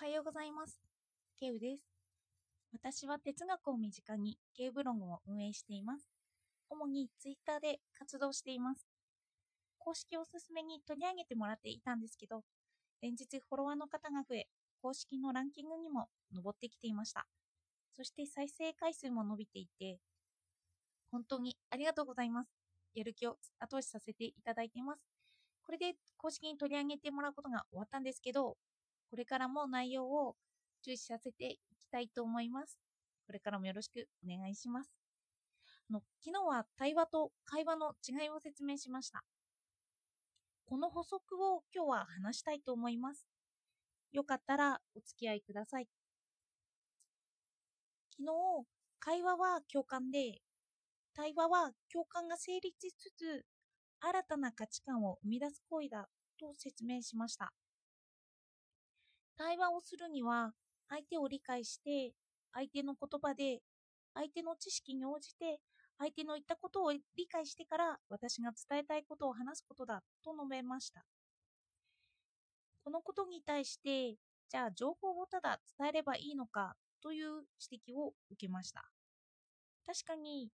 はようございます。ケウです。私は哲学を身近にケウブログを運営しています。主にツイッターで活動しています。公式おすすめに取り上げてもらっていたんですけど、連日フォロワーの方が増え、公式のランキングにも上ってきていました。そして再生回数も伸びていて、本当にありがとうございます。やる気を後押しさせていただいています。これで公式に取り上げてもらうことが終わったんですけど、これからも内容を注視させていきたいと思います。これからもよろしくお願いします。あの昨日は対話と会話の違いを説明しました。この補足を今日は話したいと思います。よかったらお付き合いください。昨日、会話は共感で、対話は共感が成立しつつ、新たな価値観を生み出す行為だと説明しました。対話をするには、相手を理解して、相手の言葉で、相手の知識に応じて、相手の言ったことを理解してから私が伝えたいことを話すことだと述べました。このことに対して、じゃあ情報をただ伝えればいいのかという指摘を受けました。確かに、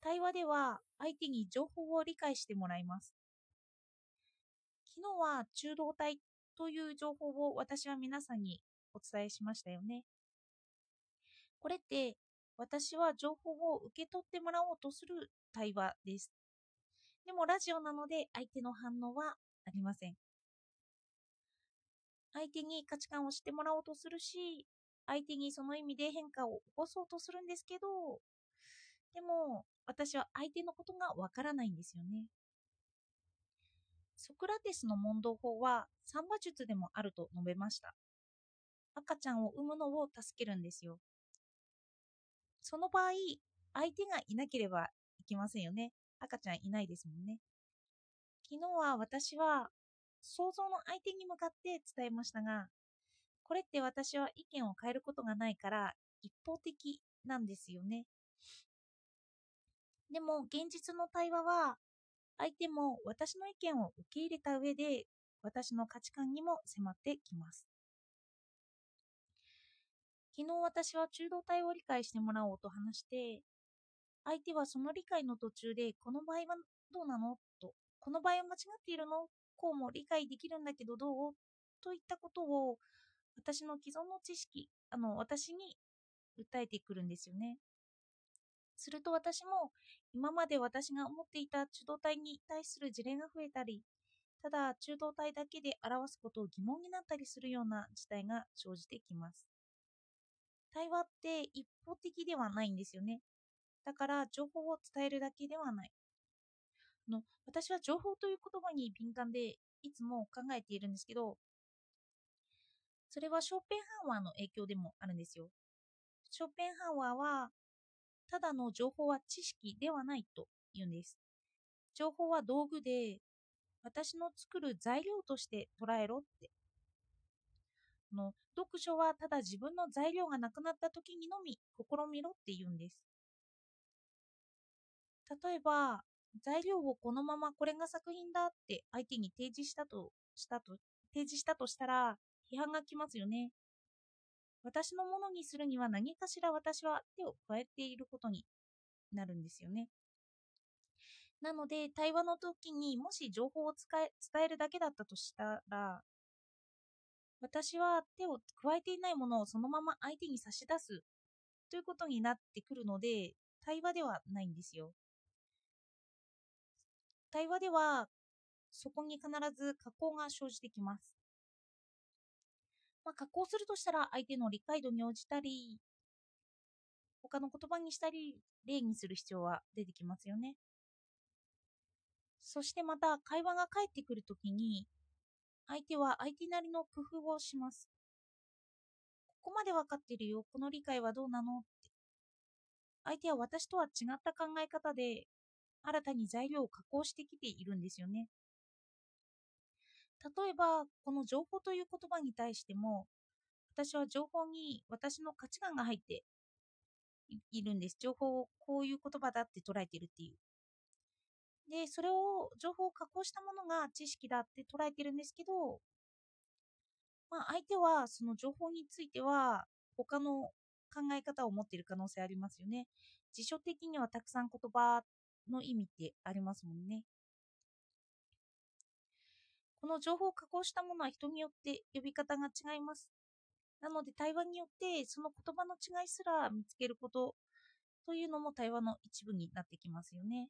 対話では相手に情報を理解してもらいます。昨日は中道体という情報を私は皆さんにお伝えしましたよね。これって私は情報を受け取ってもらおうとする対話です。でもラジオなので相手の反応はありません。相手に価値観を知ってもらおうとするし、相手にその意味で変化を起こそうとするんですけど、でも私は相手のことがわからないんですよね。ソクラテスの問答法は三話術でもあると述べました。赤ちゃんを産むのを助けるんですよ。その場合、相手がいなければいけませんよね。赤ちゃんいないですもんね。昨日は私は想像の相手に向かって伝えましたが、これって私は意見を変えることがないから一方的なんですよね。でも現実の対話は相手も私の意見を受け入れた上で私の価値観にも迫ってきます。昨日私は中道体を理解してもらおうと話して、相手はその理解の途中で、この場合はどうなの？と、この場合は間違っているの？こうも理解できるんだけどどう？といったことを私の既存の知識、あの、私に訴えてくるんですよね。すると私も今まで私が思っていた中道体に対する事例が増えたり、ただ中道体だけで表すことを疑問になったりするような事態が生じてきます。対話って一方的ではないんですよね。だから情報を伝えるだけではない。あの私は情報という言葉に敏感でいつも考えているんですけど、それはショーペンハンワーの影響でもあるんですよ。ショーペンハンワーは、ただの情報は知識ではないと言うんです。情報は道具で、私の作る材料として捉えろって。の読書はただ自分の材料がなくなった時にのみ試みろって言うんです。例えば、材料をこのままこれが作品だって相手に提示したとしたと提示したとしたら批判が来ますよね。私のものにするには何かしら私は手を加えていることになるんですよね。なので、対話の時にもし情報を使え伝えるだけだったとしたら、私は手を加えていないものをそのまま相手に差し出すということになってくるので、対話ではないんですよ。対話では、そこに必ず加工が生じてきます。まあ、加工するとしたら相手の理解度に応じたり、他の言葉にしたり、例にする必要は出てきますよね。そしてまた会話が返ってくるときに、相手は相手なりの工夫をします。ここまで分かってるよ。この理解はどうなのって。相手は私とは違った考え方で、新たに材料を加工してきているんですよね。例えば、この情報という言葉に対しても、私は情報に私の価値観が入っているんです。情報をこういう言葉だって捉えているっていう。で、それを、情報を加工したものが知識だって捉えてるんですけど、まあ、相手はその情報については他の考え方を持っている可能性ありますよね。辞書的にはたくさん言葉の意味ってありますもんね。この情報を加工したものは人によって呼び方が違います。なので対話によってその言葉の違いすら見つけることというのも対話の一部になってきますよね。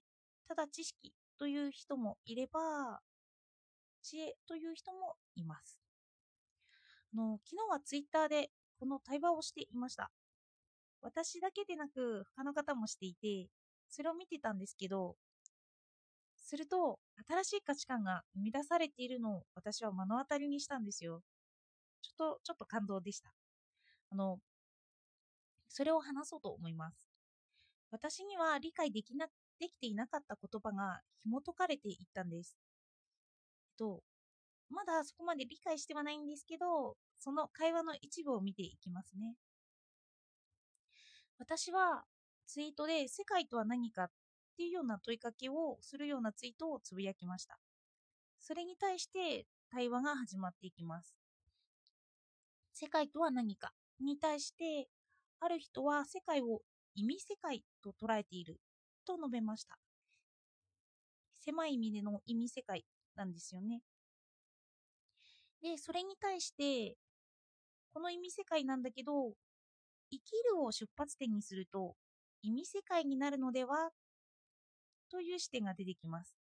ただ知識という人もいれば知恵という人もいます。あの昨日はツイッターでこの対話をしていました。私だけでなく他の方もしていて、それを見てたんですけど、すると新しい価値観が生み出されているのを私は目の当たりにしたんですよ。ちょっと、ちょっと感動でした。あの、それを話そうと思います。私には理解できな、できていなかった言葉が紐解かれていったんです。えっと、まだそこまで理解してはないんですけど、その会話の一部を見ていきますね。私はツイートで世界とは何かっていうような問いかけをするようなツイートをつぶやきました。それに対して対話が始まっていきます。世界とは何かに対して、ある人は世界を意味世界と捉えていると述べました。狭い意味での意味世界なんですよね。で、それに対して、この意味世界なんだけど、生きるを出発点にすると意味世界になるのではという視点が出てきます。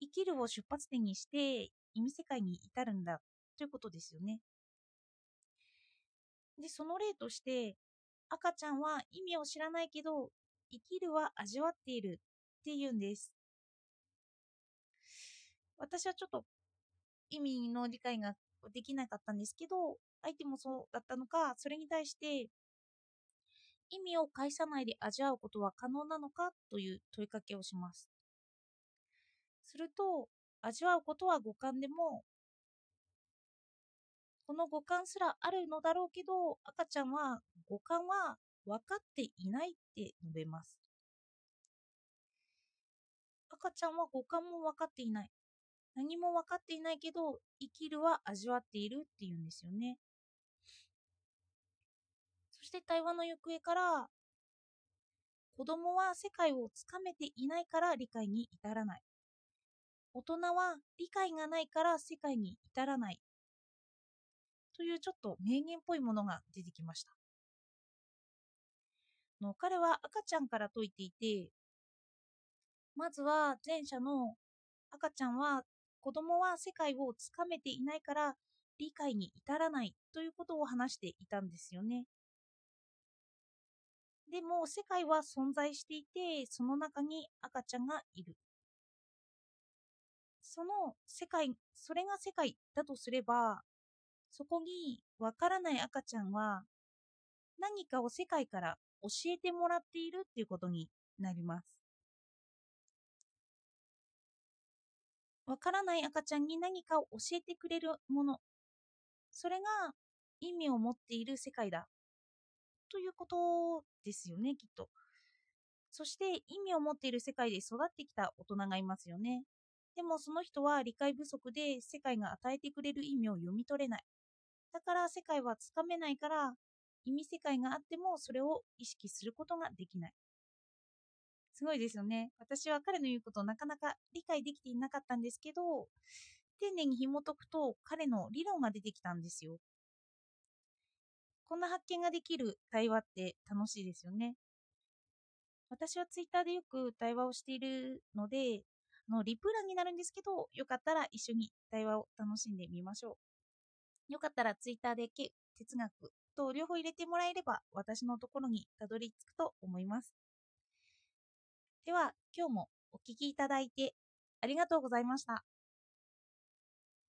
生きるを出発点にして意味世界に至るんだということですよね。で、その例として、赤ちゃんは意味を知らないけど、生きるは味わっているっていうんです。私はちょっと意味の理解ができなかったんですけど、相手もそうだったのか、それに対して意味を介さないで味わうことは可能なのかという問いかけをします。すると、味わうことは五感でも、この五感すらあるのだろうけど、赤ちゃんは五感は分かっていないって述べます。赤ちゃんは五感も分かっていない。何も分かっていないけど、生きるは味わっているっていうんですよね。そして対話の行方から、子供は世界をつかめていないから理解に至らない。大人は理解がないから世界に至らない。というちょっと名言っぽいものが出てきました。の彼は赤ちゃんから説いていて、まずは前者の赤ちゃんは子供は世界をつかめていないから理解に至らないということを話していたんですよね。でも世界は存在していて、その中に赤ちゃんがいる。その世界、それが世界だとすれば、そこにわからない赤ちゃんは何かを世界から教えてもらっているっていうことになります。わからない赤ちゃんに何かを教えてくれるもの、それが意味を持っている世界だということですよね、きっと。そして意味を持っている世界で育ってきた大人がいますよね。でもその人は理解不足で世界が与えてくれる意味を読み取れない。だから世界はつかめないから意味世界があってもそれを意識することができない。すごいですよね。私は彼の言うことをなかなか理解できていなかったんですけど、丁寧に紐解くと彼の理論が出てきたんですよ。こんな発見ができる対話って楽しいですよね。私はツイッターでよく対話をしているので、あのリプ欄になるんですけど、よかったら一緒に対話を楽しんでみましょう。よかったらツイッターで哲学と両方入れてもらえれば私のところにたどり着くと思います。では、今日もお聴きいただいてありがとうございました。